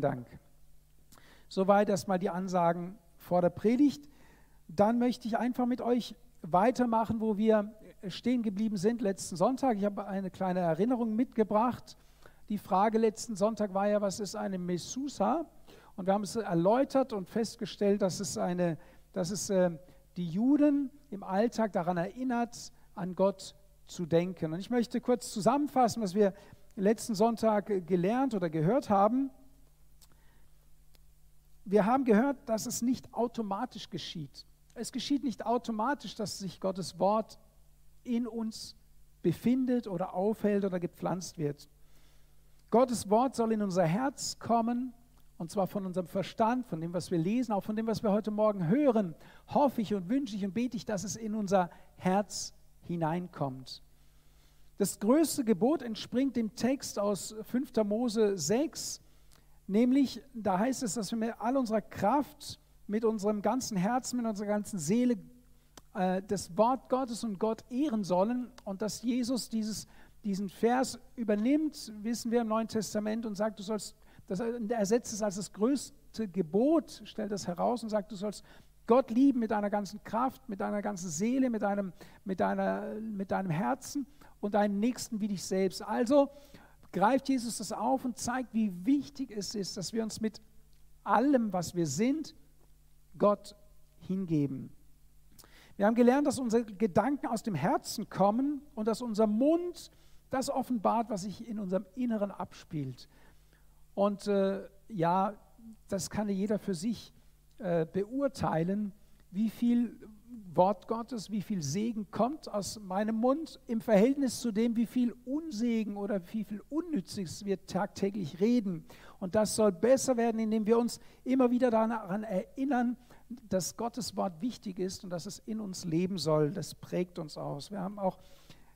Dank. Soweit erstmal die Ansagen vor der Predigt. Dann möchte ich einfach mit euch weitermachen, wo wir stehen geblieben sind letzten Sonntag. Ich habe eine kleine Erinnerung mitgebracht. Die Frage letzten Sonntag war ja, was ist eine Mesusa? Und wir haben es erläutert und festgestellt, dass es, eine, dass es äh, die Juden im Alltag daran erinnert, an Gott zu denken. Und ich möchte kurz zusammenfassen, was wir letzten Sonntag gelernt oder gehört haben wir haben gehört, dass es nicht automatisch geschieht. Es geschieht nicht automatisch, dass sich Gottes Wort in uns befindet oder aufhält oder gepflanzt wird. Gottes Wort soll in unser Herz kommen, und zwar von unserem Verstand, von dem, was wir lesen, auch von dem, was wir heute Morgen hören, hoffe ich und wünsche ich und bete ich, dass es in unser Herz hineinkommt. Das größte Gebot entspringt dem Text aus 5. Mose 6, Nämlich, da heißt es, dass wir mit all unserer Kraft, mit unserem ganzen Herzen, mit unserer ganzen Seele äh, das Wort Gottes und Gott ehren sollen und dass Jesus dieses, diesen Vers übernimmt, wissen wir im Neuen Testament und sagt, du sollst, das, er setzt es als das größte Gebot, stellt das heraus und sagt, du sollst Gott lieben mit deiner ganzen Kraft, mit deiner ganzen Seele, mit deinem, mit deiner, mit deinem Herzen und deinen Nächsten wie dich selbst. Also greift Jesus das auf und zeigt, wie wichtig es ist, dass wir uns mit allem, was wir sind, Gott hingeben. Wir haben gelernt, dass unsere Gedanken aus dem Herzen kommen und dass unser Mund das offenbart, was sich in unserem Inneren abspielt. Und äh, ja, das kann jeder für sich äh, beurteilen, wie viel Wort Gottes, wie viel Segen kommt aus meinem Mund im Verhältnis zu dem, wie viel Unsegen oder wie viel Unnützes wir tagtäglich reden. Und das soll besser werden, indem wir uns immer wieder daran erinnern, dass Gottes Wort wichtig ist und dass es in uns leben soll. Das prägt uns aus. Wir haben auch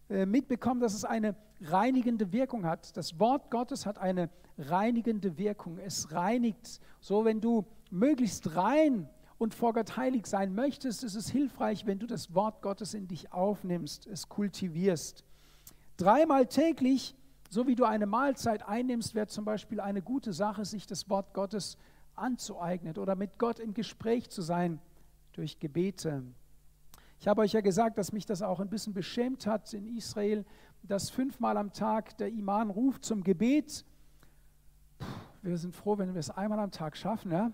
äh, mitbekommen, dass es eine reinigende Wirkung hat. Das Wort Gottes hat eine reinigende Wirkung. Es reinigt. So, wenn du möglichst rein und vor Gott heilig sein möchtest, ist es hilfreich, wenn du das Wort Gottes in dich aufnimmst, es kultivierst. Dreimal täglich, so wie du eine Mahlzeit einnimmst, wäre zum Beispiel eine gute Sache, sich das Wort Gottes anzueignen oder mit Gott im Gespräch zu sein durch Gebete. Ich habe euch ja gesagt, dass mich das auch ein bisschen beschämt hat in Israel, dass fünfmal am Tag der Iman ruft zum Gebet. Puh, wir sind froh, wenn wir es einmal am Tag schaffen. Ja?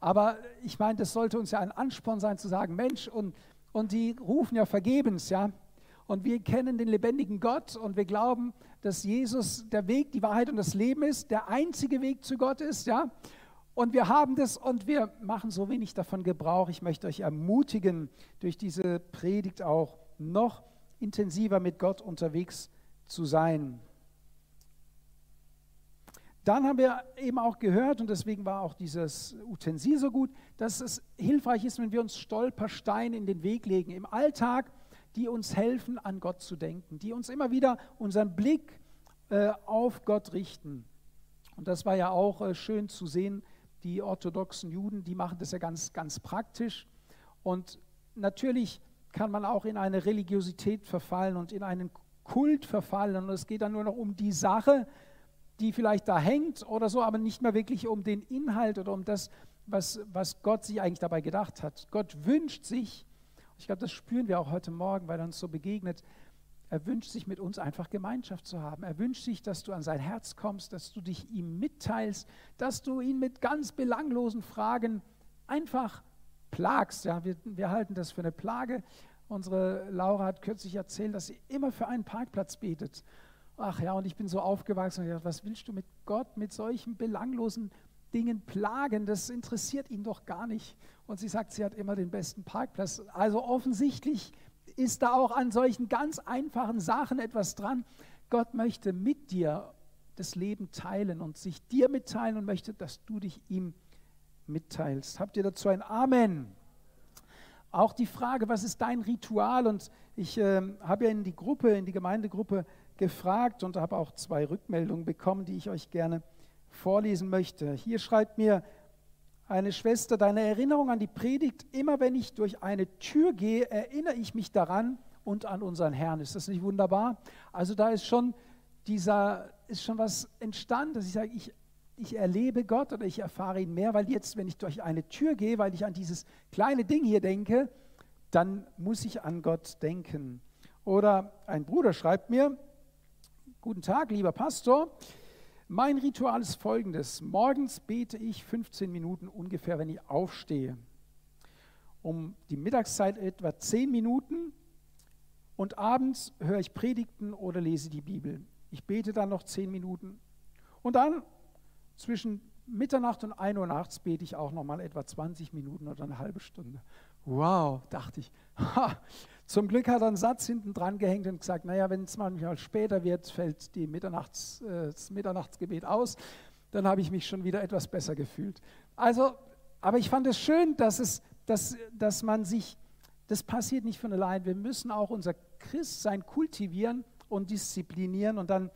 Aber ich meine, das sollte uns ja ein Ansporn sein zu sagen, Mensch, und, und die rufen ja vergebens, ja. Und wir kennen den lebendigen Gott und wir glauben, dass Jesus der Weg, die Wahrheit und das Leben ist, der einzige Weg zu Gott ist, ja. Und wir haben das und wir machen so wenig davon Gebrauch. Ich möchte euch ermutigen, durch diese Predigt auch noch intensiver mit Gott unterwegs zu sein. Dann haben wir eben auch gehört, und deswegen war auch dieses Utensil so gut, dass es hilfreich ist, wenn wir uns Stolpersteine in den Weg legen im Alltag, die uns helfen, an Gott zu denken, die uns immer wieder unseren Blick äh, auf Gott richten. Und das war ja auch äh, schön zu sehen, die orthodoxen Juden, die machen das ja ganz, ganz praktisch. Und natürlich kann man auch in eine Religiosität verfallen und in einen Kult verfallen. Und es geht dann nur noch um die Sache, die vielleicht da hängt oder so, aber nicht mehr wirklich um den Inhalt oder um das, was, was Gott sich eigentlich dabei gedacht hat. Gott wünscht sich, ich glaube, das spüren wir auch heute Morgen, weil er uns so begegnet, er wünscht sich mit uns einfach Gemeinschaft zu haben. Er wünscht sich, dass du an sein Herz kommst, dass du dich ihm mitteilst, dass du ihn mit ganz belanglosen Fragen einfach plagst. Ja, wir, wir halten das für eine Plage. Unsere Laura hat kürzlich erzählt, dass sie immer für einen Parkplatz betet ach ja, und ich bin so aufgewachsen und ich dachte, was willst du mit Gott, mit solchen belanglosen Dingen plagen? Das interessiert ihn doch gar nicht. Und sie sagt, sie hat immer den besten Parkplatz. Also offensichtlich ist da auch an solchen ganz einfachen Sachen etwas dran. Gott möchte mit dir das Leben teilen und sich dir mitteilen und möchte, dass du dich ihm mitteilst. Habt ihr dazu ein Amen? Auch die Frage, was ist dein Ritual? Und ich äh, habe ja in die Gruppe, in die Gemeindegruppe gefragt und habe auch zwei Rückmeldungen bekommen, die ich euch gerne vorlesen möchte. Hier schreibt mir eine Schwester, deine Erinnerung an die Predigt, immer wenn ich durch eine Tür gehe, erinnere ich mich daran und an unseren Herrn. Ist das nicht wunderbar? Also da ist schon dieser, ist schon was entstanden, dass ich sage, ich, ich erlebe Gott oder ich erfahre ihn mehr, weil jetzt, wenn ich durch eine Tür gehe, weil ich an dieses kleine Ding hier denke, dann muss ich an Gott denken. Oder ein Bruder schreibt mir, guten Tag, lieber Pastor, mein Ritual ist folgendes. Morgens bete ich 15 Minuten ungefähr, wenn ich aufstehe. Um die Mittagszeit etwa 10 Minuten und abends höre ich Predigten oder lese die Bibel. Ich bete dann noch 10 Minuten und dann zwischen Mitternacht und 1 Uhr nachts bete ich auch noch mal etwa 20 Minuten oder eine halbe Stunde. Wow, dachte ich. Ha, zum Glück hat er einen Satz hinten dran gehängt und gesagt, naja, wenn es manchmal später wird, fällt die Mitternachts, äh, das Mitternachtsgebet aus. Dann habe ich mich schon wieder etwas besser gefühlt. Also, aber ich fand es schön, dass, es, dass, dass man sich, das passiert nicht von allein. Wir müssen auch unser Christsein kultivieren und disziplinieren und dann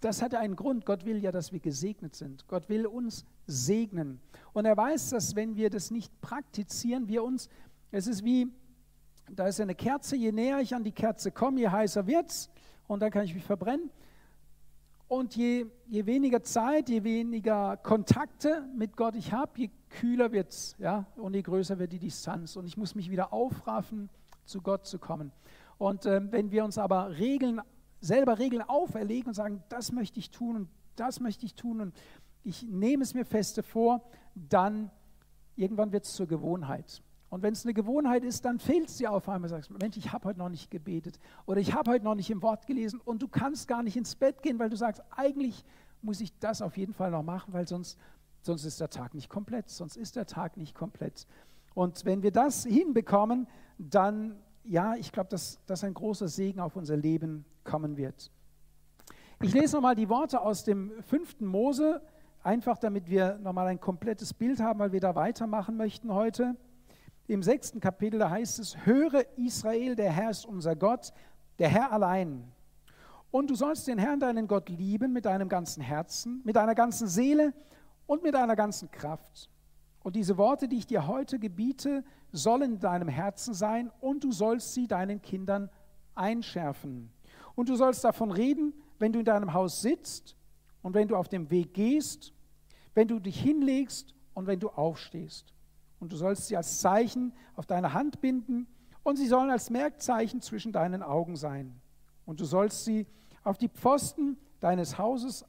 das hat einen Grund. Gott will ja, dass wir gesegnet sind. Gott will uns segnen. Und er weiß, dass wenn wir das nicht praktizieren, wir uns, es ist wie, da ist eine Kerze, je näher ich an die Kerze komme, je heißer wird es und dann kann ich mich verbrennen. Und je, je weniger Zeit, je weniger Kontakte mit Gott ich habe, je kühler wird es ja? und je größer wird die Distanz. Und ich muss mich wieder aufraffen, zu Gott zu kommen. Und äh, wenn wir uns aber Regeln selber Regeln auferlegen und sagen, das möchte ich tun und das möchte ich tun und ich nehme es mir feste vor, dann irgendwann wird es zur Gewohnheit. Und wenn es eine Gewohnheit ist, dann fehlt es dir auf einmal. Sagst Mensch, ich habe heute noch nicht gebetet oder ich habe heute noch nicht im Wort gelesen und du kannst gar nicht ins Bett gehen, weil du sagst, eigentlich muss ich das auf jeden Fall noch machen, weil sonst, sonst ist der Tag nicht komplett. Sonst ist der Tag nicht komplett. Und wenn wir das hinbekommen, dann ja, ich glaube, dass, dass ein großer Segen auf unser Leben kommen wird. Ich lese nochmal die Worte aus dem fünften Mose, einfach damit wir nochmal ein komplettes Bild haben, weil wir da weitermachen möchten heute. Im sechsten Kapitel, da heißt es, höre Israel, der Herr ist unser Gott, der Herr allein. Und du sollst den Herrn, deinen Gott, lieben mit deinem ganzen Herzen, mit deiner ganzen Seele und mit deiner ganzen Kraft. Und diese Worte, die ich dir heute gebiete, sollen in deinem Herzen sein und du sollst sie deinen Kindern einschärfen. Und du sollst davon reden, wenn du in deinem Haus sitzt und wenn du auf dem Weg gehst, wenn du dich hinlegst und wenn du aufstehst. Und du sollst sie als Zeichen auf deine Hand binden und sie sollen als Merkzeichen zwischen deinen Augen sein. Und du sollst sie auf die Pfosten deines Hauses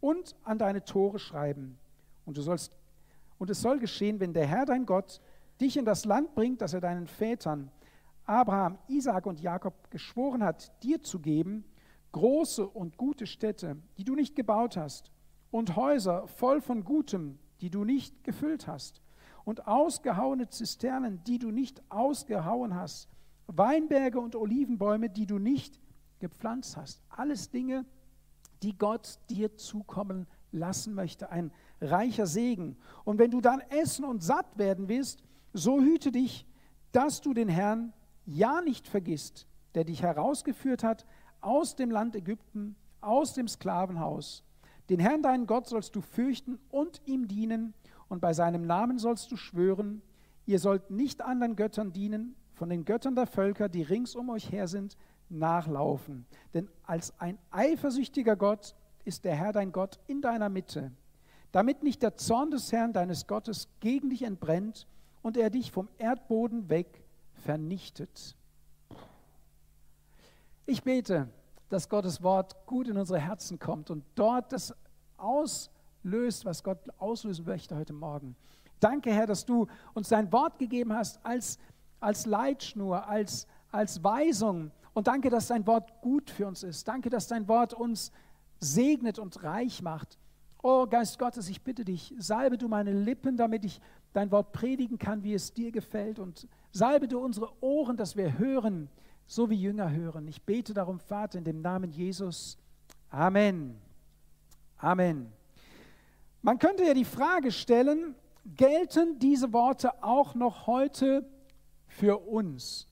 und an deine Tore schreiben. Und du sollst und es soll geschehen, wenn der Herr dein Gott dich in das Land bringt, das er deinen Vätern, Abraham, Isaak und Jakob geschworen hat, dir zu geben, große und gute Städte, die du nicht gebaut hast, und Häuser voll von Gutem, die du nicht gefüllt hast, und ausgehauene Zisternen, die du nicht ausgehauen hast, Weinberge und Olivenbäume, die du nicht gepflanzt hast. Alles Dinge, die Gott dir zukommen lassen möchte. Ein reicher Segen. Und wenn du dann essen und satt werden willst, so hüte dich, dass du den Herrn ja nicht vergisst, der dich herausgeführt hat aus dem Land Ägypten, aus dem Sklavenhaus. Den Herrn, deinen Gott, sollst du fürchten und ihm dienen, und bei seinem Namen sollst du schwören, ihr sollt nicht anderen Göttern dienen, von den Göttern der Völker, die rings um euch her sind, nachlaufen. Denn als ein eifersüchtiger Gott ist der Herr dein Gott in deiner Mitte damit nicht der Zorn des Herrn deines Gottes gegen dich entbrennt und er dich vom Erdboden weg vernichtet. Ich bete, dass Gottes Wort gut in unsere Herzen kommt und dort das auslöst, was Gott auslösen möchte heute Morgen. Danke, Herr, dass du uns dein Wort gegeben hast als, als Leitschnur, als, als Weisung. Und danke, dass dein Wort gut für uns ist. Danke, dass dein Wort uns segnet und reich macht. Oh Geist Gottes, ich bitte dich, salbe du meine Lippen, damit ich dein Wort predigen kann, wie es dir gefällt. Und salbe du unsere Ohren, dass wir hören, so wie Jünger hören. Ich bete darum, Vater, in dem Namen Jesus. Amen. Amen. Man könnte ja die Frage stellen, gelten diese Worte auch noch heute für uns?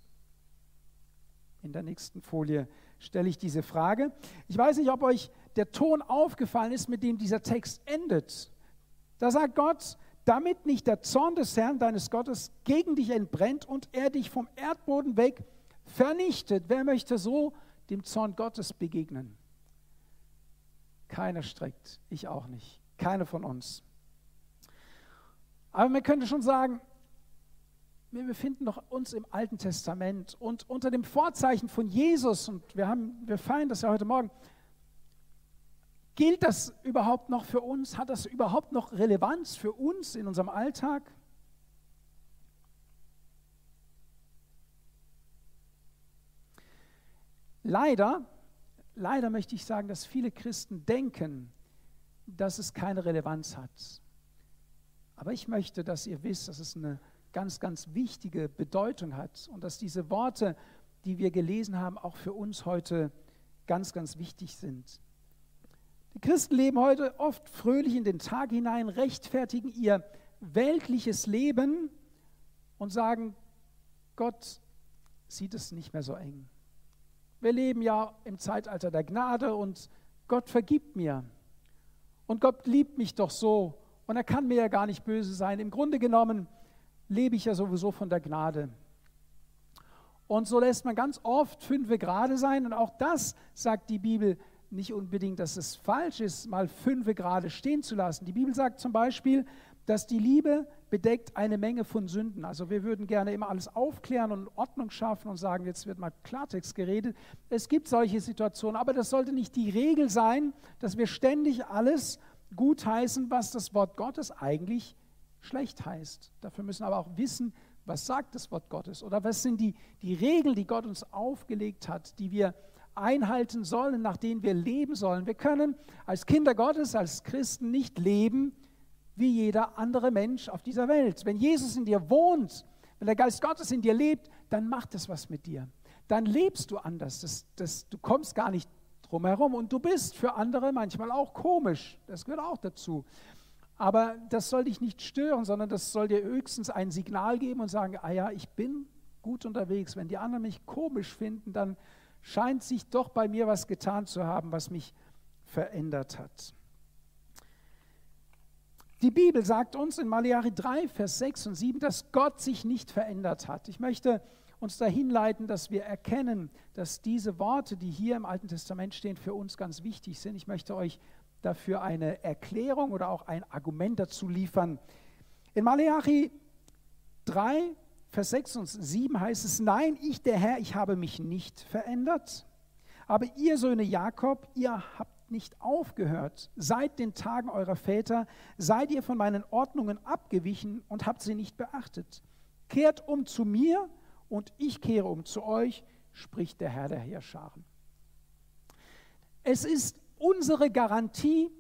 In der nächsten Folie stelle ich diese Frage. Ich weiß nicht, ob euch der Ton aufgefallen ist, mit dem dieser Text endet. Da sagt Gott, damit nicht der Zorn des Herrn deines Gottes gegen dich entbrennt und er dich vom Erdboden weg vernichtet. Wer möchte so dem Zorn Gottes begegnen? Keiner streckt, ich auch nicht. Keiner von uns. Aber man könnte schon sagen, wir befinden noch uns im Alten Testament und unter dem Vorzeichen von Jesus, und wir, haben, wir feiern das ja heute Morgen, gilt das überhaupt noch für uns? Hat das überhaupt noch Relevanz für uns in unserem Alltag? Leider, leider möchte ich sagen, dass viele Christen denken, dass es keine Relevanz hat. Aber ich möchte, dass ihr wisst, dass es eine ganz, ganz wichtige Bedeutung hat und dass diese Worte, die wir gelesen haben, auch für uns heute ganz, ganz wichtig sind. Die Christen leben heute oft fröhlich in den Tag hinein, rechtfertigen ihr weltliches Leben und sagen, Gott sieht es nicht mehr so eng. Wir leben ja im Zeitalter der Gnade und Gott vergibt mir. Und Gott liebt mich doch so und er kann mir ja gar nicht böse sein. Im Grunde genommen lebe ich ja sowieso von der Gnade. Und so lässt man ganz oft fünfe gerade sein. Und auch das sagt die Bibel nicht unbedingt, dass es falsch ist, mal fünfe gerade stehen zu lassen. Die Bibel sagt zum Beispiel, dass die Liebe bedeckt eine Menge von Sünden. Also wir würden gerne immer alles aufklären und Ordnung schaffen und sagen, jetzt wird mal Klartext geredet. Es gibt solche Situationen, aber das sollte nicht die Regel sein, dass wir ständig alles gutheißen, was das Wort Gottes eigentlich schlecht heißt. Dafür müssen wir aber auch wissen, was sagt das Wort Gottes oder was sind die, die Regeln, die Gott uns aufgelegt hat, die wir einhalten sollen, nach denen wir leben sollen. Wir können als Kinder Gottes, als Christen nicht leben wie jeder andere Mensch auf dieser Welt. Wenn Jesus in dir wohnt, wenn der Geist Gottes in dir lebt, dann macht das was mit dir. Dann lebst du anders. Das, das, du kommst gar nicht drumherum. Und du bist für andere manchmal auch komisch. Das gehört auch dazu. Aber das soll dich nicht stören, sondern das soll dir höchstens ein Signal geben und sagen, ah ja, ich bin gut unterwegs. Wenn die anderen mich komisch finden, dann scheint sich doch bei mir was getan zu haben, was mich verändert hat. Die Bibel sagt uns in Malachi 3, Vers 6 und 7, dass Gott sich nicht verändert hat. Ich möchte uns dahin leiten, dass wir erkennen, dass diese Worte, die hier im Alten Testament stehen, für uns ganz wichtig sind. Ich möchte euch dafür eine Erklärung oder auch ein Argument dazu liefern. In Malachi 3, Vers 6 und 7 heißt es, nein, ich der Herr, ich habe mich nicht verändert, aber ihr Söhne Jakob, ihr habt nicht aufgehört. Seit den Tagen eurer Väter seid ihr von meinen Ordnungen abgewichen und habt sie nicht beachtet. Kehrt um zu mir und ich kehre um zu euch, spricht der Herr der Heerscharen. Es ist unsere Garantie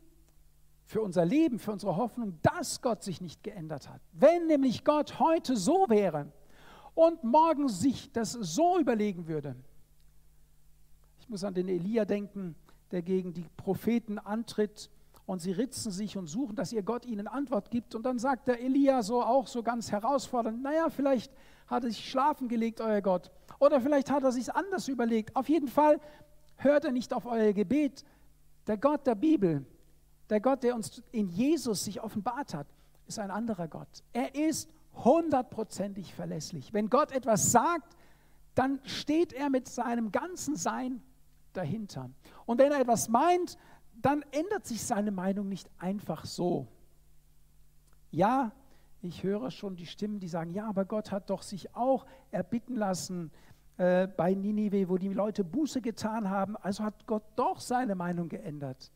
für unser Leben, für unsere Hoffnung, dass Gott sich nicht geändert hat. Wenn nämlich Gott heute so wäre und morgen sich das so überlegen würde, ich muss an den Elia denken, der gegen die Propheten antritt und sie ritzen sich und suchen, dass ihr Gott ihnen Antwort gibt. Und dann sagt der Elia so auch so ganz herausfordernd, naja, vielleicht hat er sich schlafen gelegt, euer Gott. Oder vielleicht hat er sich anders überlegt. Auf jeden Fall hört er nicht auf euer Gebet. Der Gott der Bibel, der Gott, der uns in Jesus sich offenbart hat, ist ein anderer Gott. Er ist hundertprozentig verlässlich. Wenn Gott etwas sagt, dann steht er mit seinem ganzen Sein dahinter. Und wenn er etwas meint, dann ändert sich seine Meinung nicht einfach so. Ja, ich höre schon die Stimmen, die sagen, ja, aber Gott hat doch sich auch erbitten lassen äh, bei Ninive, wo die Leute Buße getan haben. Also hat Gott doch seine Meinung geändert.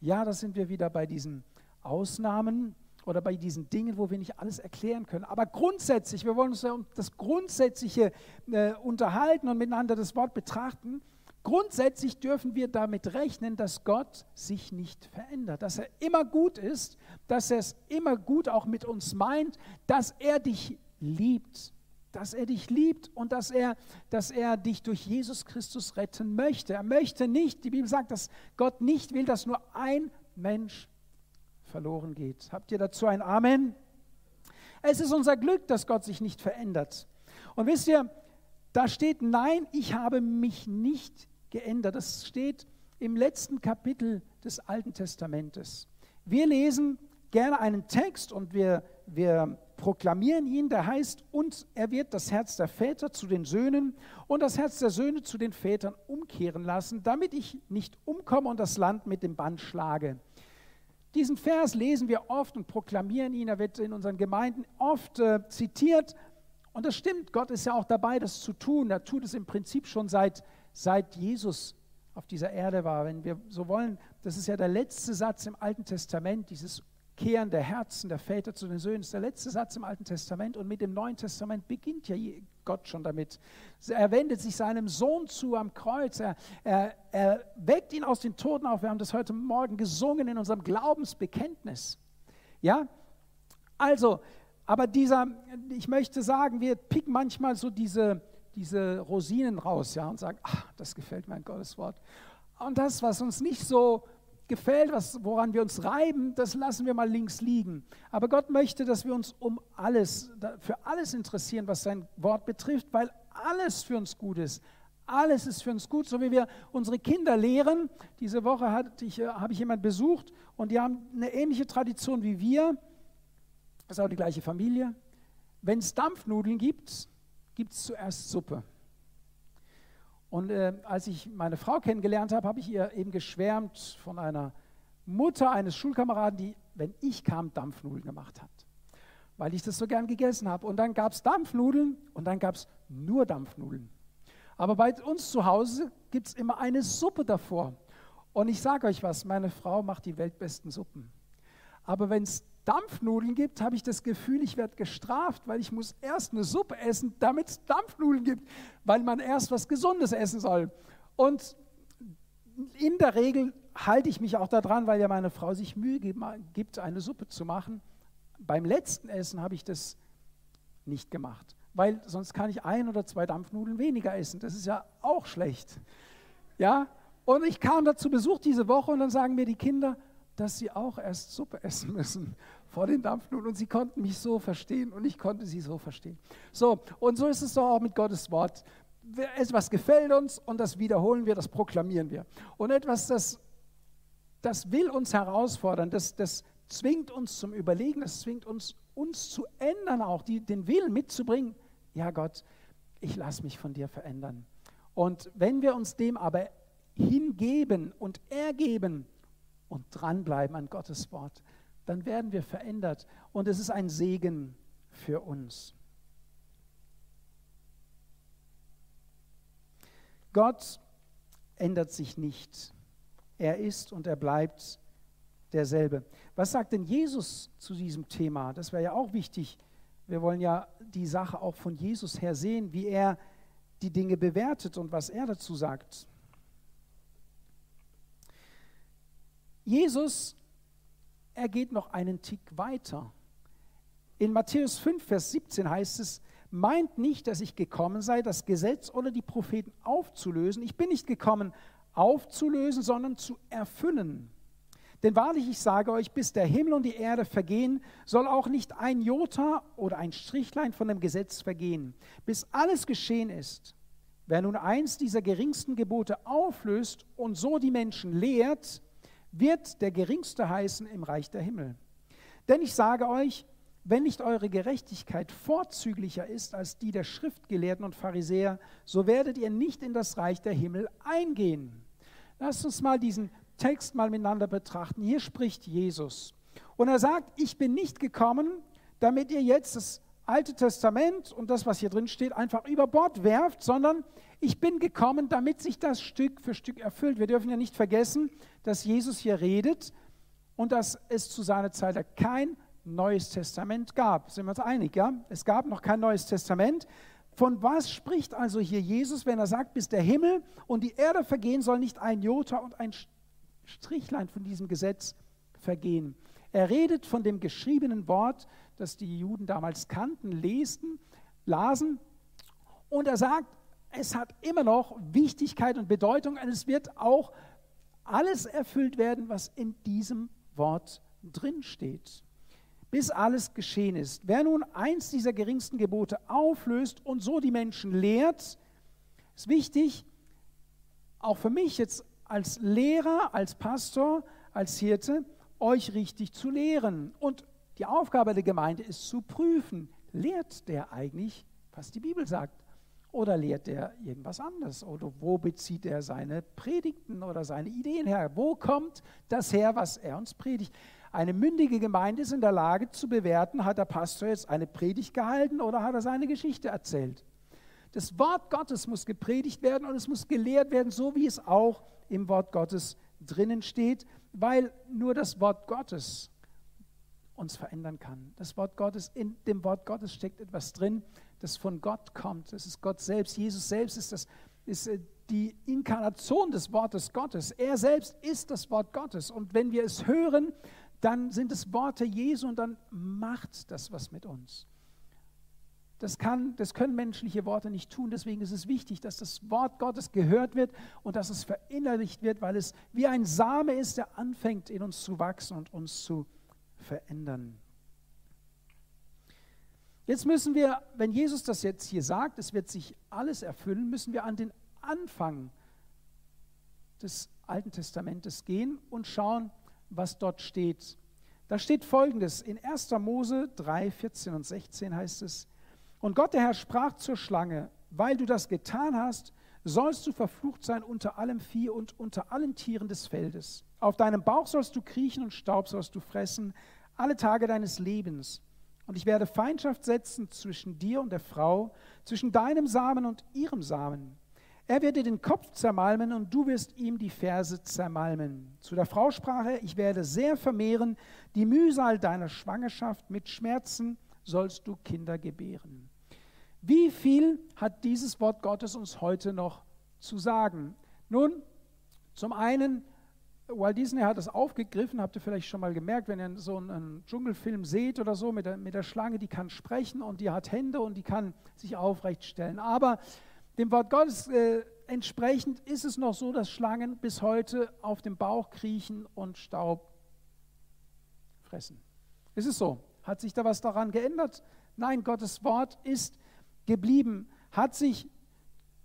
Ja, da sind wir wieder bei diesen Ausnahmen oder bei diesen Dingen, wo wir nicht alles erklären können. Aber grundsätzlich, wir wollen uns ja um das Grundsätzliche äh, unterhalten und miteinander das Wort betrachten. Grundsätzlich dürfen wir damit rechnen, dass Gott sich nicht verändert, dass er immer gut ist, dass er es immer gut auch mit uns meint, dass er dich liebt, dass er dich liebt und dass er, dass er dich durch Jesus Christus retten möchte. Er möchte nicht, die Bibel sagt, dass Gott nicht will, dass nur ein Mensch verloren geht. Habt ihr dazu ein Amen? Es ist unser Glück, dass Gott sich nicht verändert. Und wisst ihr, da steht, nein, ich habe mich nicht geändert. Das steht im letzten Kapitel des Alten Testamentes. Wir lesen gerne einen Text und wir, wir proklamieren ihn, der heißt, und er wird das Herz der Väter zu den Söhnen und das Herz der Söhne zu den Vätern umkehren lassen, damit ich nicht umkomme und das Land mit dem Band schlage. Diesen Vers lesen wir oft und proklamieren ihn, er wird in unseren Gemeinden oft äh, zitiert. Und das stimmt, Gott ist ja auch dabei, das zu tun. Er tut es im Prinzip schon seit, seit Jesus auf dieser Erde war. Wenn wir so wollen, das ist ja der letzte Satz im Alten Testament, dieses Kehren der Herzen der Väter zu den Söhnen. Ist der letzte Satz im Alten Testament und mit dem Neuen Testament beginnt ja Gott schon damit. Er wendet sich seinem Sohn zu am Kreuz. Er, er, er weckt ihn aus den Toten auf. Wir haben das heute Morgen gesungen in unserem Glaubensbekenntnis. Ja, also, aber dieser, ich möchte sagen, wir picken manchmal so diese, diese Rosinen raus, ja, und sagen, ach, das gefällt mir ein Gottes Wort. Und das, was uns nicht so gefällt, was, woran wir uns reiben, das lassen wir mal links liegen. Aber Gott möchte, dass wir uns um alles, für alles interessieren, was sein Wort betrifft, weil alles für uns gut ist. Alles ist für uns gut, so wie wir unsere Kinder lehren. Diese Woche ich, äh, habe ich jemanden besucht und die haben eine ähnliche Tradition wie wir. Das ist auch die gleiche Familie. Wenn es Dampfnudeln gibt, gibt es zuerst Suppe. Und äh, als ich meine Frau kennengelernt habe, habe ich ihr eben geschwärmt von einer Mutter eines Schulkameraden, die, wenn ich kam, Dampfnudeln gemacht hat. Weil ich das so gern gegessen habe. Und dann gab es Dampfnudeln und dann gab es nur Dampfnudeln. Aber bei uns zu Hause gibt es immer eine Suppe davor. Und ich sage euch was, meine Frau macht die weltbesten Suppen. Aber wenn es Dampfnudeln gibt, habe ich das Gefühl, ich werde gestraft, weil ich muss erst eine Suppe essen, damit es Dampfnudeln gibt, weil man erst was Gesundes essen soll. Und in der Regel halte ich mich auch daran, weil ja meine Frau sich Mühe gibt, eine Suppe zu machen. Beim letzten Essen habe ich das nicht gemacht, weil sonst kann ich ein oder zwei Dampfnudeln weniger essen. Das ist ja auch schlecht. Ja, und ich kam da zu Besuch diese Woche und dann sagen mir die Kinder, dass sie auch erst Suppe essen müssen vor den Dampfnudeln. Und sie konnten mich so verstehen und ich konnte sie so verstehen. So, und so ist es doch auch mit Gottes Wort. Etwas gefällt uns und das wiederholen wir, das proklamieren wir. Und etwas, das, das will uns herausfordern, das, das zwingt uns zum Überlegen, das zwingt uns, uns zu ändern, auch die, den Willen mitzubringen. Ja, Gott, ich lasse mich von dir verändern. Und wenn wir uns dem aber hingeben und ergeben, und dranbleiben an Gottes Wort, dann werden wir verändert und es ist ein Segen für uns. Gott ändert sich nicht. Er ist und er bleibt derselbe. Was sagt denn Jesus zu diesem Thema? Das wäre ja auch wichtig. Wir wollen ja die Sache auch von Jesus her sehen, wie er die Dinge bewertet und was er dazu sagt. Jesus, er geht noch einen Tick weiter. In Matthäus 5, Vers 17 heißt es, meint nicht, dass ich gekommen sei, das Gesetz oder die Propheten aufzulösen. Ich bin nicht gekommen, aufzulösen, sondern zu erfüllen. Denn wahrlich, ich sage euch, bis der Himmel und die Erde vergehen, soll auch nicht ein Jota oder ein Strichlein von dem Gesetz vergehen, bis alles geschehen ist. Wer nun eins dieser geringsten Gebote auflöst und so die Menschen lehrt, wird der Geringste heißen im Reich der Himmel. Denn ich sage euch, wenn nicht eure Gerechtigkeit vorzüglicher ist als die der Schriftgelehrten und Pharisäer, so werdet ihr nicht in das Reich der Himmel eingehen. Lasst uns mal diesen Text mal miteinander betrachten. Hier spricht Jesus. Und er sagt, ich bin nicht gekommen, damit ihr jetzt das Alte Testament und das, was hier drin steht, einfach über Bord werft, sondern ich bin gekommen, damit sich das Stück für Stück erfüllt. Wir dürfen ja nicht vergessen, dass Jesus hier redet und dass es zu seiner Zeit kein Neues Testament gab. Sind wir uns einig, ja? Es gab noch kein Neues Testament. Von was spricht also hier Jesus, wenn er sagt, bis der Himmel und die Erde vergehen, soll nicht ein Jota und ein Strichlein von diesem Gesetz vergehen? Er redet von dem geschriebenen Wort, das die Juden damals kannten, lesen, lasen. Und er sagt, es hat immer noch Wichtigkeit und Bedeutung und es wird auch alles erfüllt werden, was in diesem Wort drin steht. Bis alles geschehen ist. Wer nun eins dieser geringsten Gebote auflöst und so die Menschen lehrt, ist wichtig, auch für mich jetzt als Lehrer, als Pastor, als Hirte euch richtig zu lehren. Und die Aufgabe der Gemeinde ist zu prüfen, lehrt der eigentlich, was die Bibel sagt? Oder lehrt er irgendwas anderes? Oder wo bezieht er seine Predigten oder seine Ideen her? Wo kommt das her, was er uns predigt? Eine mündige Gemeinde ist in der Lage zu bewerten, hat der Pastor jetzt eine Predigt gehalten oder hat er seine Geschichte erzählt. Das Wort Gottes muss gepredigt werden und es muss gelehrt werden, so wie es auch im Wort Gottes drinnen steht, weil nur das Wort Gottes uns verändern kann. Das Wort Gottes, in dem Wort Gottes steckt etwas drin, das von Gott kommt. Das ist Gott selbst. Jesus selbst ist, das, ist äh, die Inkarnation des Wortes Gottes. Er selbst ist das Wort Gottes. Und wenn wir es hören, dann sind es Worte Jesu und dann macht das was mit uns. Das, kann, das können menschliche Worte nicht tun. Deswegen ist es wichtig, dass das Wort Gottes gehört wird und dass es verinnerlicht wird, weil es wie ein Same ist, der anfängt in uns zu wachsen und uns zu verändern. Jetzt müssen wir, wenn Jesus das jetzt hier sagt, es wird sich alles erfüllen, müssen wir an den Anfang des Alten Testamentes gehen und schauen, was dort steht. Da steht folgendes: In 1. Mose 3, 14 und 16 heißt es: Und Gott, der Herr, sprach zur Schlange: Weil du das getan hast, sollst du verflucht sein unter allem Vieh und unter allen Tieren des Feldes. Auf deinem Bauch sollst du kriechen und Staub sollst du fressen, alle Tage deines Lebens. Und ich werde Feindschaft setzen zwischen dir und der Frau, zwischen deinem Samen und ihrem Samen. Er wird dir den Kopf zermalmen und du wirst ihm die Ferse zermalmen. Zu der Frau sprach er, ich werde sehr vermehren die Mühsal deiner Schwangerschaft, mit Schmerzen sollst du Kinder gebären. Wie viel hat dieses Wort Gottes uns heute noch zu sagen? Nun, zum einen Walt Disney hat es aufgegriffen, habt ihr vielleicht schon mal gemerkt, wenn ihr so einen Dschungelfilm seht oder so mit der, mit der Schlange, die kann sprechen und die hat Hände und die kann sich aufrecht stellen. Aber dem Wort Gottes äh, entsprechend ist es noch so, dass Schlangen bis heute auf dem Bauch kriechen und Staub fressen. Ist es so? Hat sich da was daran geändert? Nein, Gottes Wort ist geblieben, hat sich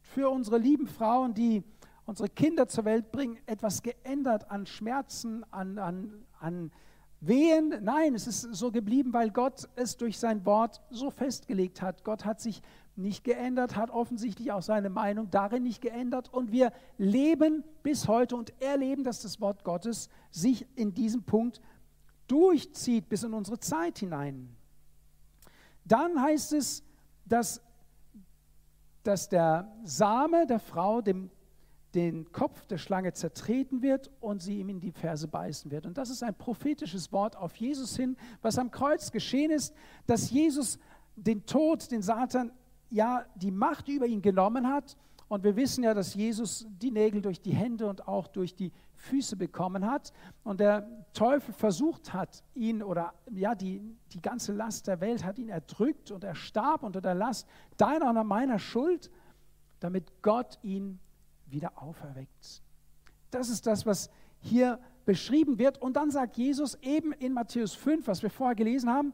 für unsere lieben Frauen, die unsere Kinder zur Welt bringen, etwas geändert an Schmerzen, an, an, an Wehen. Nein, es ist so geblieben, weil Gott es durch sein Wort so festgelegt hat. Gott hat sich nicht geändert, hat offensichtlich auch seine Meinung darin nicht geändert. Und wir leben bis heute und erleben, dass das Wort Gottes sich in diesem Punkt durchzieht bis in unsere Zeit hinein. Dann heißt es, dass, dass der Same der Frau dem den Kopf der Schlange zertreten wird und sie ihm in die Ferse beißen wird. Und das ist ein prophetisches Wort auf Jesus hin, was am Kreuz geschehen ist, dass Jesus den Tod, den Satan, ja die Macht über ihn genommen hat. Und wir wissen ja, dass Jesus die Nägel durch die Hände und auch durch die Füße bekommen hat. Und der Teufel versucht hat, ihn oder ja, die, die ganze Last der Welt hat ihn erdrückt und er starb unter der Last deiner und meiner Schuld, damit Gott ihn wieder auferweckt. Das ist das, was hier beschrieben wird. Und dann sagt Jesus eben in Matthäus 5, was wir vorher gelesen haben,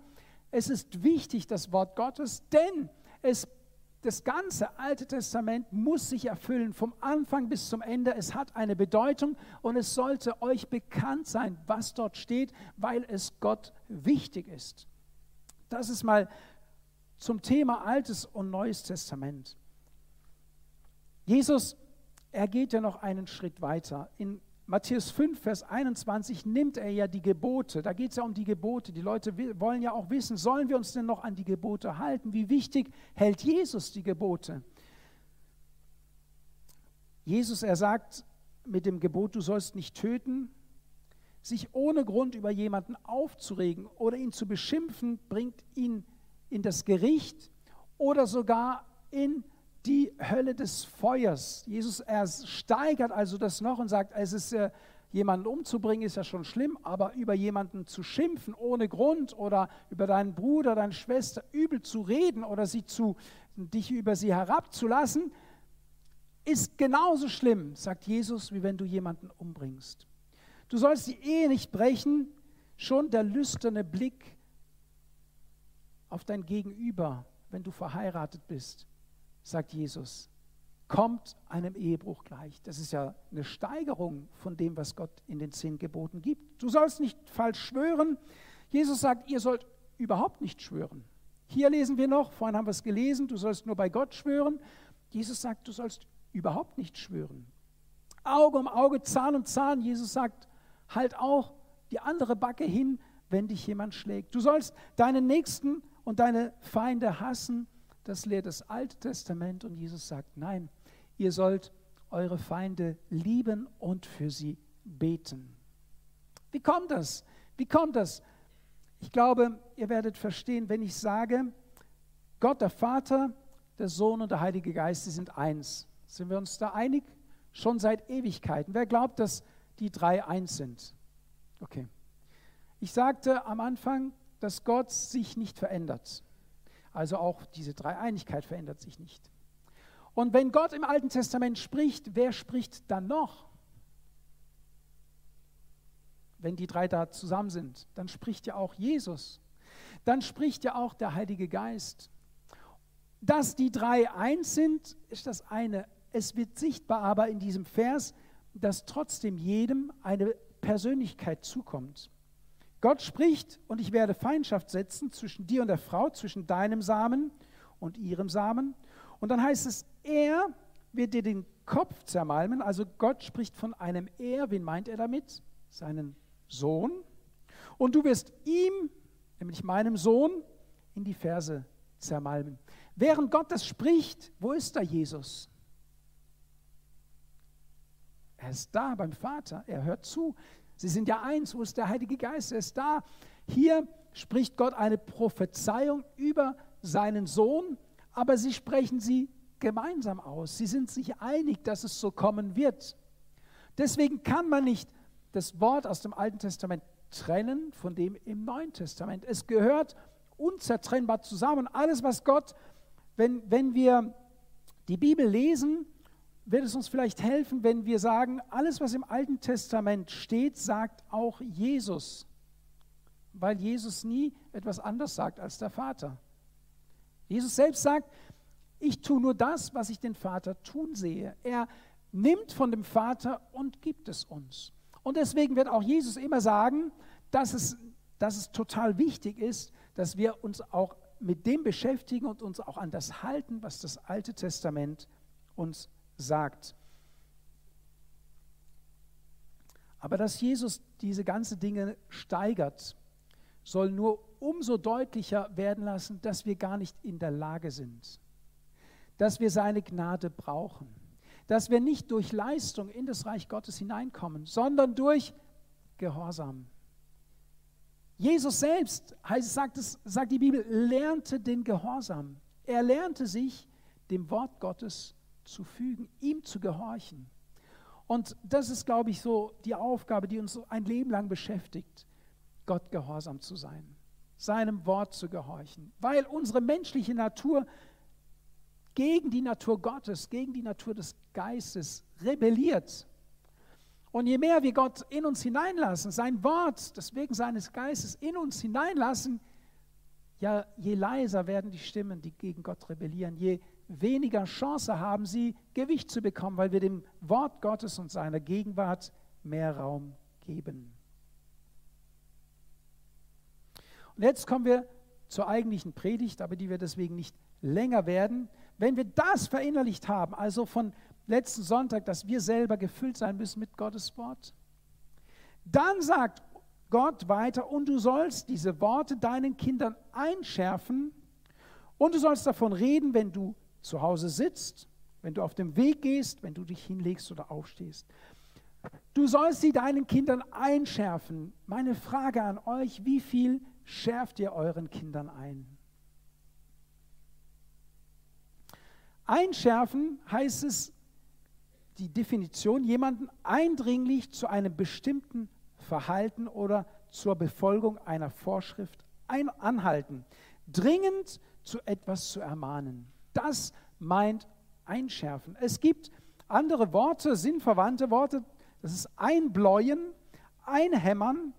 es ist wichtig, das Wort Gottes, denn es, das ganze Alte Testament muss sich erfüllen, vom Anfang bis zum Ende. Es hat eine Bedeutung und es sollte euch bekannt sein, was dort steht, weil es Gott wichtig ist. Das ist mal zum Thema Altes und Neues Testament. Jesus er geht ja noch einen Schritt weiter. In Matthäus 5, Vers 21 nimmt er ja die Gebote. Da geht es ja um die Gebote. Die Leute wollen ja auch wissen, sollen wir uns denn noch an die Gebote halten? Wie wichtig hält Jesus die Gebote? Jesus, er sagt mit dem Gebot, du sollst nicht töten, sich ohne Grund über jemanden aufzuregen oder ihn zu beschimpfen, bringt ihn in das Gericht oder sogar in die Hölle des Feuers. Jesus er steigert also das noch und sagt, es ist äh, jemanden umzubringen ist ja schon schlimm, aber über jemanden zu schimpfen ohne Grund oder über deinen Bruder, deine Schwester übel zu reden oder sie zu dich über sie herabzulassen, ist genauso schlimm, sagt Jesus, wie wenn du jemanden umbringst. Du sollst die Ehe nicht brechen, schon der lüsterne Blick auf dein Gegenüber, wenn du verheiratet bist, sagt Jesus, kommt einem Ehebruch gleich. Das ist ja eine Steigerung von dem, was Gott in den zehn Geboten gibt. Du sollst nicht falsch schwören. Jesus sagt, ihr sollt überhaupt nicht schwören. Hier lesen wir noch, vorhin haben wir es gelesen, du sollst nur bei Gott schwören. Jesus sagt, du sollst überhaupt nicht schwören. Auge um Auge, Zahn um Zahn. Jesus sagt, halt auch die andere Backe hin, wenn dich jemand schlägt. Du sollst deinen Nächsten und deine Feinde hassen. Das lehrt das Alte Testament und Jesus sagt, nein, ihr sollt eure Feinde lieben und für sie beten. Wie kommt das? Wie kommt das? Ich glaube, ihr werdet verstehen, wenn ich sage, Gott der Vater, der Sohn und der Heilige Geist, sie sind eins. Sind wir uns da einig? Schon seit Ewigkeiten. Wer glaubt, dass die drei eins sind? Okay. Ich sagte am Anfang, dass Gott sich nicht verändert. Also auch diese Dreieinigkeit verändert sich nicht. Und wenn Gott im Alten Testament spricht, wer spricht dann noch? Wenn die drei da zusammen sind, dann spricht ja auch Jesus. Dann spricht ja auch der Heilige Geist. Dass die drei eins sind, ist das eine. Es wird sichtbar aber in diesem Vers, dass trotzdem jedem eine Persönlichkeit zukommt. Gott spricht, und ich werde Feindschaft setzen zwischen dir und der Frau, zwischen deinem Samen und ihrem Samen. Und dann heißt es, er wird dir den Kopf zermalmen. Also Gott spricht von einem Er. Wen meint er damit? Seinen Sohn. Und du wirst ihm, nämlich meinem Sohn, in die Ferse zermalmen. Während Gott das spricht, wo ist da Jesus? Er ist da beim Vater, er hört zu. Sie sind ja eins, wo ist der Heilige Geist? Er ist da. Hier spricht Gott eine Prophezeiung über seinen Sohn, aber sie sprechen sie gemeinsam aus. Sie sind sich einig, dass es so kommen wird. Deswegen kann man nicht das Wort aus dem Alten Testament trennen von dem im Neuen Testament. Es gehört unzertrennbar zusammen. Alles, was Gott, wenn, wenn wir die Bibel lesen, wird es uns vielleicht helfen, wenn wir sagen, alles, was im Alten Testament steht, sagt auch Jesus, weil Jesus nie etwas anderes sagt als der Vater. Jesus selbst sagt, ich tue nur das, was ich den Vater tun sehe. Er nimmt von dem Vater und gibt es uns. Und deswegen wird auch Jesus immer sagen, dass es, dass es total wichtig ist, dass wir uns auch mit dem beschäftigen und uns auch an das halten, was das Alte Testament uns sagt. Aber dass Jesus diese ganzen Dinge steigert, soll nur umso deutlicher werden lassen, dass wir gar nicht in der Lage sind, dass wir seine Gnade brauchen, dass wir nicht durch Leistung in das Reich Gottes hineinkommen, sondern durch Gehorsam. Jesus selbst, heißt, sagt, es, sagt die Bibel, lernte den Gehorsam. Er lernte sich dem Wort Gottes zu fügen, ihm zu gehorchen. Und das ist, glaube ich, so die Aufgabe, die uns ein Leben lang beschäftigt, Gott gehorsam zu sein, seinem Wort zu gehorchen, weil unsere menschliche Natur gegen die Natur Gottes, gegen die Natur des Geistes rebelliert. Und je mehr wir Gott in uns hineinlassen, sein Wort, das Wegen seines Geistes in uns hineinlassen, ja, je leiser werden die Stimmen, die gegen Gott rebellieren, je weniger Chance haben sie, Gewicht zu bekommen, weil wir dem Wort Gottes und seiner Gegenwart mehr Raum geben. Und jetzt kommen wir zur eigentlichen Predigt, aber die wir deswegen nicht länger werden. Wenn wir das verinnerlicht haben, also von letzten Sonntag, dass wir selber gefüllt sein müssen mit Gottes Wort, dann sagt Gott weiter, und du sollst diese Worte deinen Kindern einschärfen und du sollst davon reden, wenn du zu Hause sitzt, wenn du auf dem Weg gehst, wenn du dich hinlegst oder aufstehst. Du sollst sie deinen Kindern einschärfen. Meine Frage an euch, wie viel schärft ihr euren Kindern ein? Einschärfen heißt es, die Definition, jemanden eindringlich zu einem bestimmten Verhalten oder zur Befolgung einer Vorschrift ein anhalten, dringend zu etwas zu ermahnen. Das meint einschärfen. Es gibt andere Worte, sinnverwandte Worte. Das ist einbläuen, einhämmern,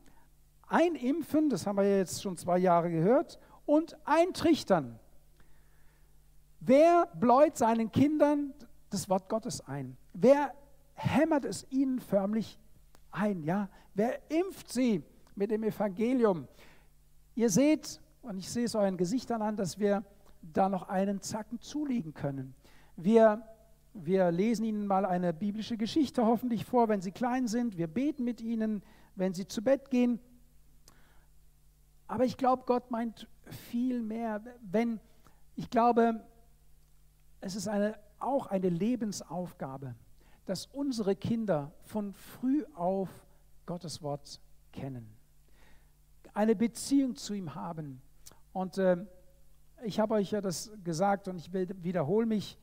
einimpfen, das haben wir jetzt schon zwei Jahre gehört, und eintrichtern. Wer bläut seinen Kindern das Wort Gottes ein? Wer hämmert es ihnen förmlich ein? Ja? Wer impft sie mit dem Evangelium? Ihr seht, und ich sehe es euren Gesichtern an, dass wir da noch einen Zacken zulegen können. Wir, wir lesen ihnen mal eine biblische Geschichte hoffentlich vor, wenn sie klein sind. Wir beten mit ihnen, wenn sie zu Bett gehen. Aber ich glaube, Gott meint viel mehr. Wenn, ich glaube, es ist eine, auch eine Lebensaufgabe, dass unsere Kinder von früh auf Gottes Wort kennen, eine Beziehung zu ihm haben. Und äh, ich habe euch ja das gesagt und ich wiederhole mich.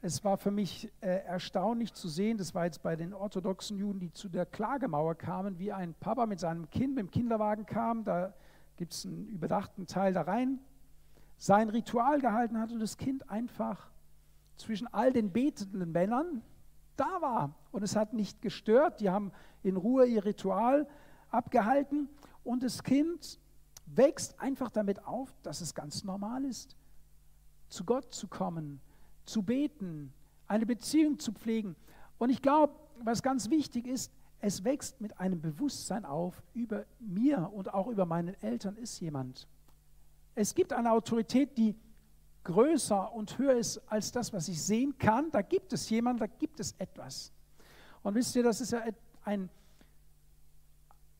Es war für mich äh, erstaunlich zu sehen, das war jetzt bei den orthodoxen Juden, die zu der Klagemauer kamen, wie ein Papa mit seinem Kind mit dem Kinderwagen kam, da gibt es einen überdachten Teil da rein, sein Ritual gehalten hat und das Kind einfach zwischen all den betenden Männern da war. Und es hat nicht gestört, die haben in Ruhe ihr Ritual abgehalten und das Kind wächst einfach damit auf, dass es ganz normal ist, zu Gott zu kommen, zu beten, eine Beziehung zu pflegen. Und ich glaube, was ganz wichtig ist, es wächst mit einem Bewusstsein auf, über mir und auch über meinen Eltern ist jemand. Es gibt eine Autorität, die größer und höher ist als das, was ich sehen kann. Da gibt es jemand, da gibt es etwas. Und wisst ihr, das ist ja ein,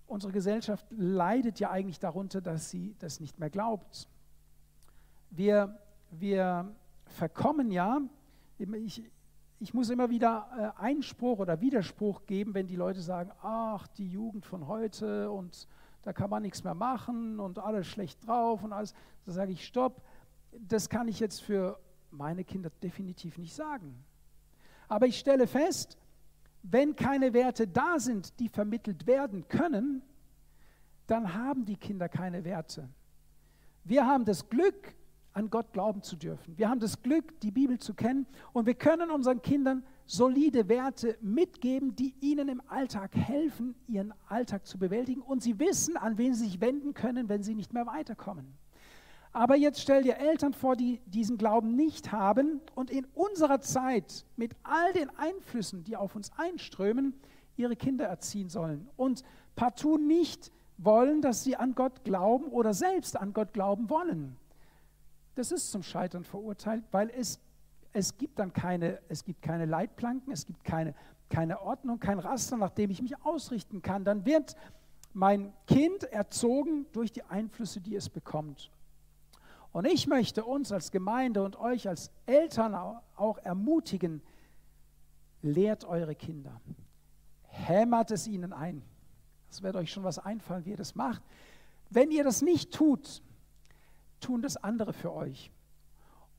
unsere Gesellschaft leidet ja eigentlich darunter, dass sie das nicht mehr glaubt. Wir, wir verkommen ja, ich, ich muss immer wieder äh, Einspruch oder Widerspruch geben, wenn die Leute sagen, ach, die Jugend von heute und da kann man nichts mehr machen und alles schlecht drauf und alles. Da sage ich, stopp, das kann ich jetzt für meine Kinder definitiv nicht sagen. Aber ich stelle fest, wenn keine Werte da sind, die vermittelt werden können, dann haben die Kinder keine Werte. Wir haben das Glück, an Gott glauben zu dürfen. Wir haben das Glück, die Bibel zu kennen und wir können unseren Kindern solide Werte mitgeben, die ihnen im Alltag helfen, ihren Alltag zu bewältigen und sie wissen, an wen sie sich wenden können, wenn sie nicht mehr weiterkommen. Aber jetzt stell dir Eltern vor, die diesen Glauben nicht haben und in unserer Zeit mit all den Einflüssen, die auf uns einströmen, ihre Kinder erziehen sollen und partout nicht wollen, dass sie an Gott glauben oder selbst an Gott glauben wollen das ist zum Scheitern verurteilt, weil es, es gibt dann keine, es gibt keine Leitplanken, es gibt keine, keine Ordnung, kein Raster, nach dem ich mich ausrichten kann. Dann wird mein Kind erzogen durch die Einflüsse, die es bekommt. Und ich möchte uns als Gemeinde und euch als Eltern auch ermutigen, lehrt eure Kinder, hämmert es ihnen ein. Es wird euch schon was einfallen, wie ihr das macht. Wenn ihr das nicht tut, tun das andere für euch.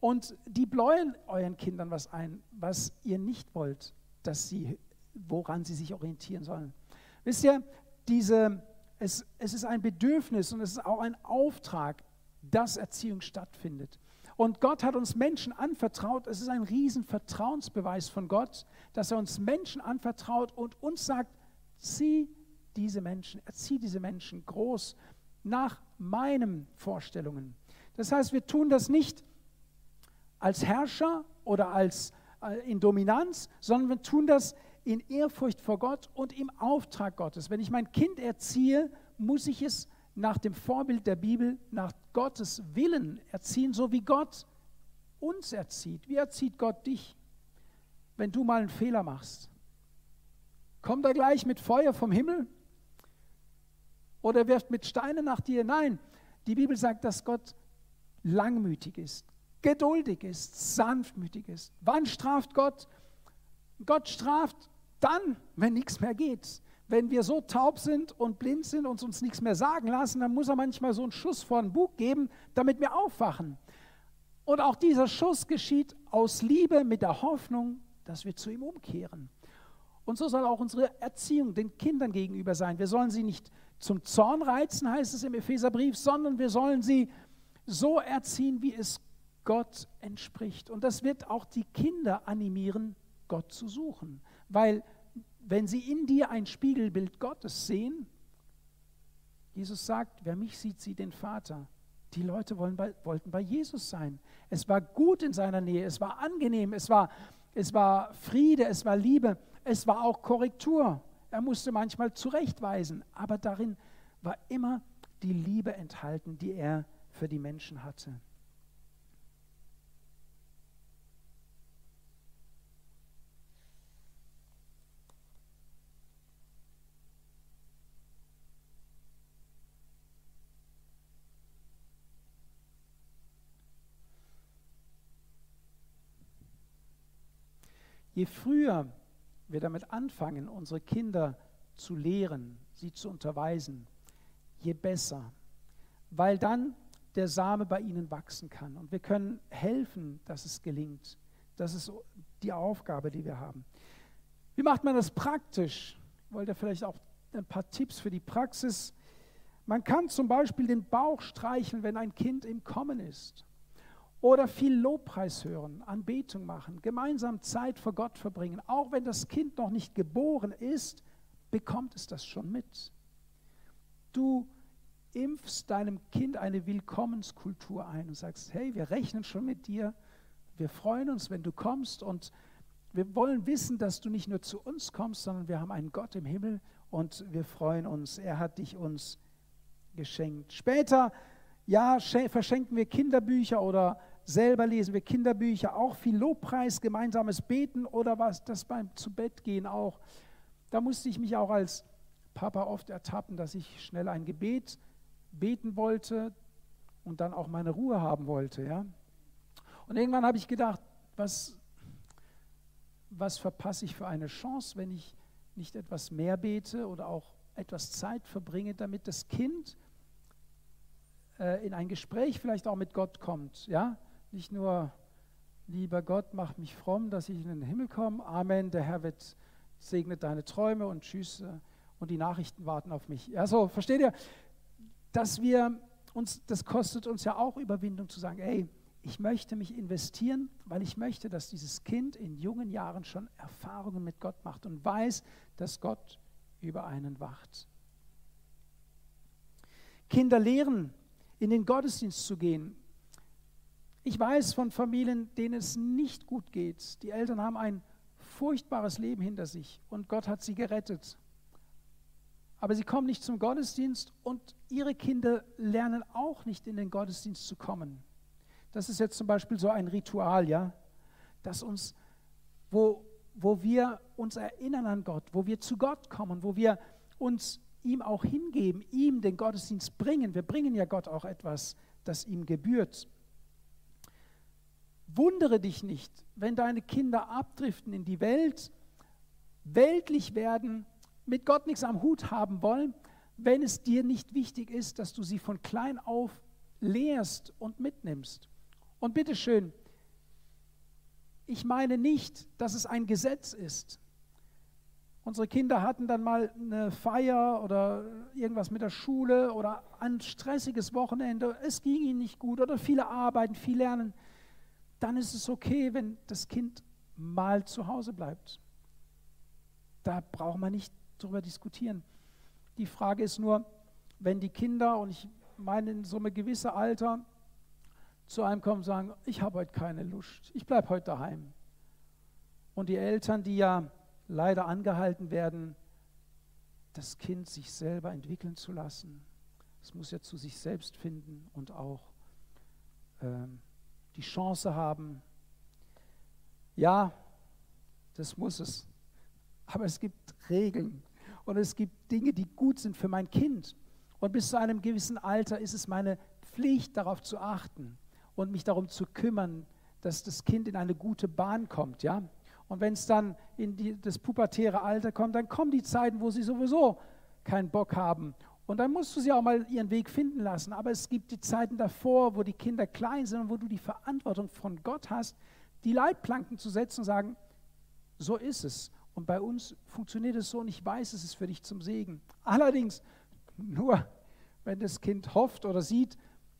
Und die bläuen euren Kindern was ein, was ihr nicht wollt, dass sie, woran sie sich orientieren sollen. Wisst ihr, diese, es, es ist ein Bedürfnis und es ist auch ein Auftrag, dass Erziehung stattfindet. Und Gott hat uns Menschen anvertraut. Es ist ein riesen Vertrauensbeweis von Gott, dass er uns Menschen anvertraut und uns sagt, zieh diese Menschen, erzieh diese Menschen groß nach meinen Vorstellungen. Das heißt, wir tun das nicht als Herrscher oder als, äh, in Dominanz, sondern wir tun das in Ehrfurcht vor Gott und im Auftrag Gottes. Wenn ich mein Kind erziehe, muss ich es nach dem Vorbild der Bibel, nach Gottes Willen erziehen, so wie Gott uns erzieht. Wie erzieht Gott dich, wenn du mal einen Fehler machst? Kommt er gleich mit Feuer vom Himmel? Oder wirft mit Steinen nach dir? Nein, die Bibel sagt, dass Gott langmütig ist, geduldig ist, sanftmütig ist. Wann straft Gott? Gott straft dann, wenn nichts mehr geht. Wenn wir so taub sind und blind sind und uns nichts mehr sagen lassen, dann muss er manchmal so einen Schuss vor den Bug geben, damit wir aufwachen. Und auch dieser Schuss geschieht aus Liebe mit der Hoffnung, dass wir zu ihm umkehren. Und so soll auch unsere Erziehung den Kindern gegenüber sein. Wir sollen sie nicht zum Zorn reizen, heißt es im Epheserbrief, sondern wir sollen sie so erziehen, wie es Gott entspricht. Und das wird auch die Kinder animieren, Gott zu suchen. Weil wenn sie in dir ein Spiegelbild Gottes sehen, Jesus sagt, wer mich sieht, sieht den Vater. Die Leute bei, wollten bei Jesus sein. Es war gut in seiner Nähe, es war angenehm, es war, es war Friede, es war Liebe, es war auch Korrektur. Er musste manchmal zurechtweisen, aber darin war immer die Liebe enthalten, die er für die Menschen hatte. Je früher wir damit anfangen, unsere Kinder zu lehren, sie zu unterweisen, je besser, weil dann der Same bei ihnen wachsen kann. Und wir können helfen, dass es gelingt. Das ist die Aufgabe, die wir haben. Wie macht man das praktisch? Wollt ihr vielleicht auch ein paar Tipps für die Praxis? Man kann zum Beispiel den Bauch streicheln, wenn ein Kind im Kommen ist. Oder viel Lobpreis hören, Anbetung machen, gemeinsam Zeit vor Gott verbringen. Auch wenn das Kind noch nicht geboren ist, bekommt es das schon mit. Du impfst deinem Kind eine Willkommenskultur ein und sagst, hey, wir rechnen schon mit dir, wir freuen uns, wenn du kommst und wir wollen wissen, dass du nicht nur zu uns kommst, sondern wir haben einen Gott im Himmel und wir freuen uns. Er hat dich uns geschenkt. Später, ja, verschenken wir Kinderbücher oder Selber lesen wir Kinderbücher, auch viel Lobpreis, gemeinsames Beten oder was, das beim zu Bett gehen auch. Da musste ich mich auch als Papa oft ertappen, dass ich schnell ein Gebet beten wollte und dann auch meine Ruhe haben wollte. Ja? Und irgendwann habe ich gedacht, was, was verpasse ich für eine Chance, wenn ich nicht etwas mehr bete oder auch etwas Zeit verbringe, damit das Kind äh, in ein Gespräch vielleicht auch mit Gott kommt. Ja? Nicht nur, lieber Gott, mach mich fromm, dass ich in den Himmel komme. Amen, der Herr wird segnet deine Träume und tschüss. Und die Nachrichten warten auf mich. Also, versteht ihr, dass wir uns, das kostet uns ja auch Überwindung zu sagen, ey, ich möchte mich investieren, weil ich möchte, dass dieses Kind in jungen Jahren schon Erfahrungen mit Gott macht und weiß, dass Gott über einen wacht. Kinder lehren, in den Gottesdienst zu gehen, ich weiß von Familien, denen es nicht gut geht. Die Eltern haben ein furchtbares Leben hinter sich und Gott hat sie gerettet. Aber sie kommen nicht zum Gottesdienst und ihre Kinder lernen auch nicht in den Gottesdienst zu kommen. Das ist jetzt zum Beispiel so ein Ritual, ja, das uns, wo, wo wir uns erinnern an Gott, wo wir zu Gott kommen, wo wir uns ihm auch hingeben, ihm den Gottesdienst bringen. Wir bringen ja Gott auch etwas, das ihm gebührt. Wundere dich nicht, wenn deine Kinder abdriften in die Welt, weltlich werden, mit Gott nichts am Hut haben wollen, wenn es dir nicht wichtig ist, dass du sie von klein auf lehrst und mitnimmst. Und bitteschön, ich meine nicht, dass es ein Gesetz ist. Unsere Kinder hatten dann mal eine Feier oder irgendwas mit der Schule oder ein stressiges Wochenende. Es ging ihnen nicht gut oder viele arbeiten, viel lernen dann ist es okay, wenn das Kind mal zu Hause bleibt. Da braucht man nicht drüber diskutieren. Die Frage ist nur, wenn die Kinder, und ich meine in so einem gewissen Alter, zu einem kommen und sagen, ich habe heute keine Lust, ich bleibe heute daheim. Und die Eltern, die ja leider angehalten werden, das Kind sich selber entwickeln zu lassen. Es muss ja zu sich selbst finden und auch ähm, die Chance haben. Ja, das muss es. Aber es gibt Regeln und es gibt Dinge, die gut sind für mein Kind. Und bis zu einem gewissen Alter ist es meine Pflicht, darauf zu achten und mich darum zu kümmern, dass das Kind in eine gute Bahn kommt. Ja? Und wenn es dann in die, das pubertäre Alter kommt, dann kommen die Zeiten, wo sie sowieso keinen Bock haben und dann musst du sie auch mal ihren Weg finden lassen. Aber es gibt die Zeiten davor, wo die Kinder klein sind und wo du die Verantwortung von Gott hast, die Leitplanken zu setzen und sagen, so ist es. Und bei uns funktioniert es so und ich weiß, es ist für dich zum Segen. Allerdings nur, wenn das Kind hofft oder sieht,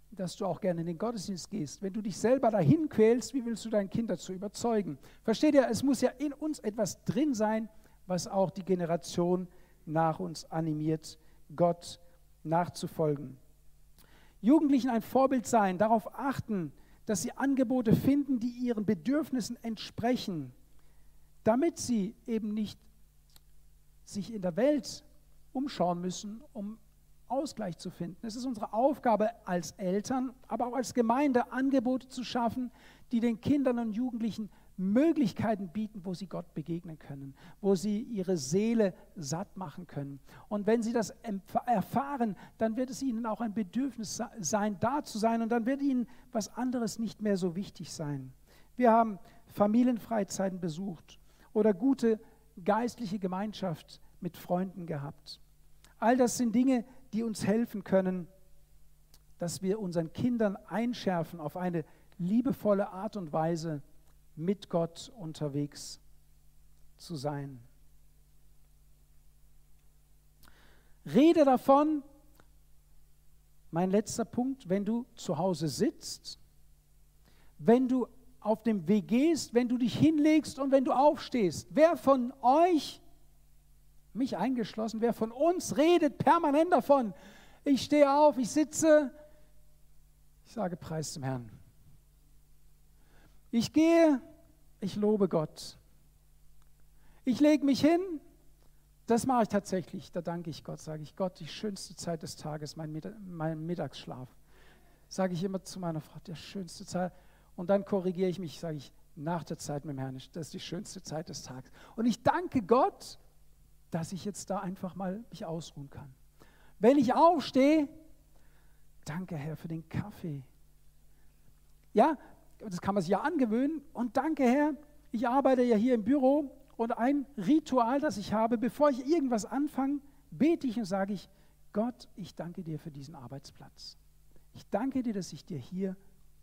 dass du auch gerne in den Gottesdienst gehst. Wenn du dich selber dahin quälst, wie willst du dein Kind dazu überzeugen? Versteht ihr, es muss ja in uns etwas drin sein, was auch die Generation nach uns animiert Gott nachzufolgen. Jugendlichen ein Vorbild sein, darauf achten, dass sie Angebote finden, die ihren Bedürfnissen entsprechen. damit sie eben nicht sich in der Welt umschauen müssen, um Ausgleich zu finden. Es ist unsere Aufgabe als Eltern, aber auch als Gemeinde, Angebote zu schaffen, die den Kindern und Jugendlichen Möglichkeiten bieten, wo sie Gott begegnen können, wo sie ihre Seele satt machen können. Und wenn sie das erfahren, dann wird es ihnen auch ein Bedürfnis sein, da zu sein und dann wird ihnen was anderes nicht mehr so wichtig sein. Wir haben Familienfreizeiten besucht oder gute geistliche Gemeinschaft mit Freunden gehabt. All das sind Dinge, die uns helfen können, dass wir unseren Kindern einschärfen auf eine liebevolle Art und Weise, mit Gott unterwegs zu sein. Rede davon, mein letzter Punkt, wenn du zu Hause sitzt, wenn du auf dem Weg gehst, wenn du dich hinlegst und wenn du aufstehst. Wer von euch, mich eingeschlossen, wer von uns redet permanent davon, ich stehe auf, ich sitze, ich sage Preis zum Herrn. Ich gehe, ich lobe Gott. Ich lege mich hin, das mache ich tatsächlich, da danke ich Gott, sage ich Gott, die schönste Zeit des Tages, mein, Mittagsschlaf. Sage ich immer zu meiner Frau, der schönste Zeit. Und dann korrigiere ich mich, sage ich, nach der Zeit mit dem Herrn, das ist die schönste Zeit des Tages. Und ich danke Gott, dass ich jetzt da einfach mal mich ausruhen kann. Wenn ich aufstehe, danke Herr für den Kaffee. Ja, das kann man sich ja angewöhnen. Und danke, Herr, ich arbeite ja hier im Büro und ein Ritual, das ich habe, bevor ich irgendwas anfange, bete ich und sage ich, Gott, ich danke dir für diesen Arbeitsplatz. Ich danke dir, dass ich dir hier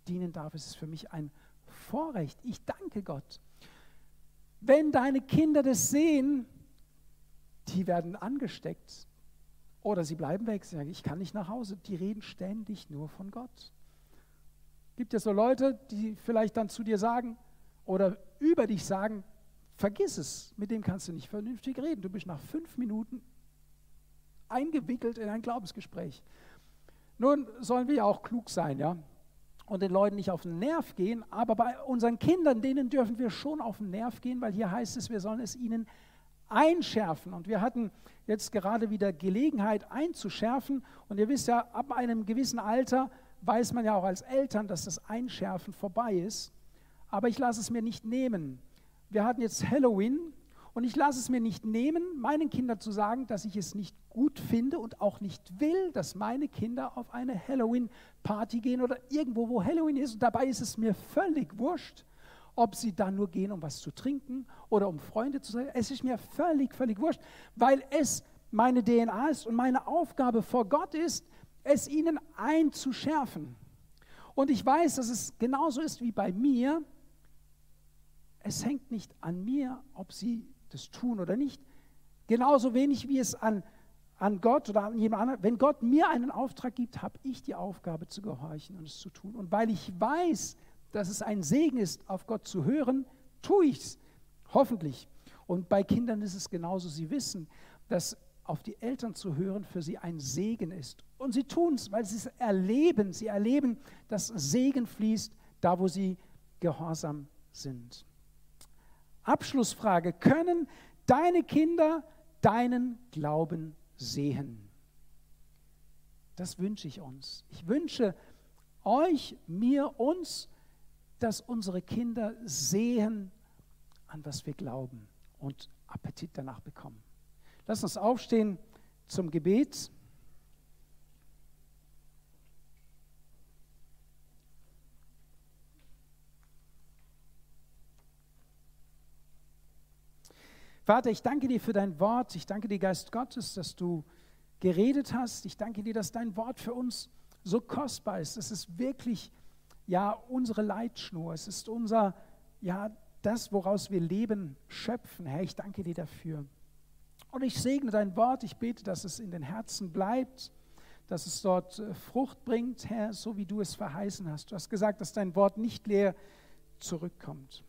dienen darf. Es ist für mich ein Vorrecht. Ich danke Gott. Wenn deine Kinder das sehen, die werden angesteckt oder sie bleiben weg. Sie sagen, ich kann nicht nach Hause. Die reden ständig nur von Gott. Gibt es so Leute, die vielleicht dann zu dir sagen oder über dich sagen, vergiss es, mit dem kannst du nicht vernünftig reden. Du bist nach fünf Minuten eingewickelt in ein Glaubensgespräch. Nun sollen wir ja auch klug sein, ja, und den Leuten nicht auf den Nerv gehen, aber bei unseren Kindern, denen dürfen wir schon auf den Nerv gehen, weil hier heißt es, wir sollen es ihnen einschärfen. Und wir hatten jetzt gerade wieder Gelegenheit einzuschärfen. Und ihr wisst ja, ab einem gewissen Alter weiß man ja auch als Eltern, dass das Einschärfen vorbei ist. Aber ich lasse es mir nicht nehmen. Wir hatten jetzt Halloween und ich lasse es mir nicht nehmen, meinen Kindern zu sagen, dass ich es nicht gut finde und auch nicht will, dass meine Kinder auf eine Halloween-Party gehen oder irgendwo, wo Halloween ist. Und dabei ist es mir völlig wurscht, ob sie da nur gehen, um was zu trinken oder um Freunde zu sein. Es ist mir völlig, völlig wurscht, weil es meine DNA ist und meine Aufgabe vor Gott ist, es ihnen einzuschärfen. Und ich weiß, dass es genauso ist wie bei mir. Es hängt nicht an mir, ob sie das tun oder nicht. Genauso wenig wie es an, an Gott oder an jemand anderen. Wenn Gott mir einen Auftrag gibt, habe ich die Aufgabe zu gehorchen und es zu tun. Und weil ich weiß, dass es ein Segen ist, auf Gott zu hören, tue ich es. Hoffentlich. Und bei Kindern ist es genauso. Sie wissen, dass auf die Eltern zu hören für sie ein Segen ist. Und sie tun es, weil sie es erleben. Sie erleben, dass Segen fließt, da wo sie gehorsam sind. Abschlussfrage. Können deine Kinder deinen Glauben sehen? Das wünsche ich uns. Ich wünsche euch, mir, uns, dass unsere Kinder sehen, an was wir glauben und Appetit danach bekommen. Lass uns aufstehen zum Gebet. Vater, ich danke dir für dein Wort. Ich danke dir, Geist Gottes, dass du geredet hast. Ich danke dir, dass dein Wort für uns so kostbar ist. Es ist wirklich ja unsere Leitschnur. Es ist unser ja das, woraus wir Leben schöpfen. Herr, ich danke dir dafür. Und ich segne dein Wort. Ich bete, dass es in den Herzen bleibt, dass es dort äh, Frucht bringt, Herr, so wie du es verheißen hast. Du hast gesagt, dass dein Wort nicht leer zurückkommt.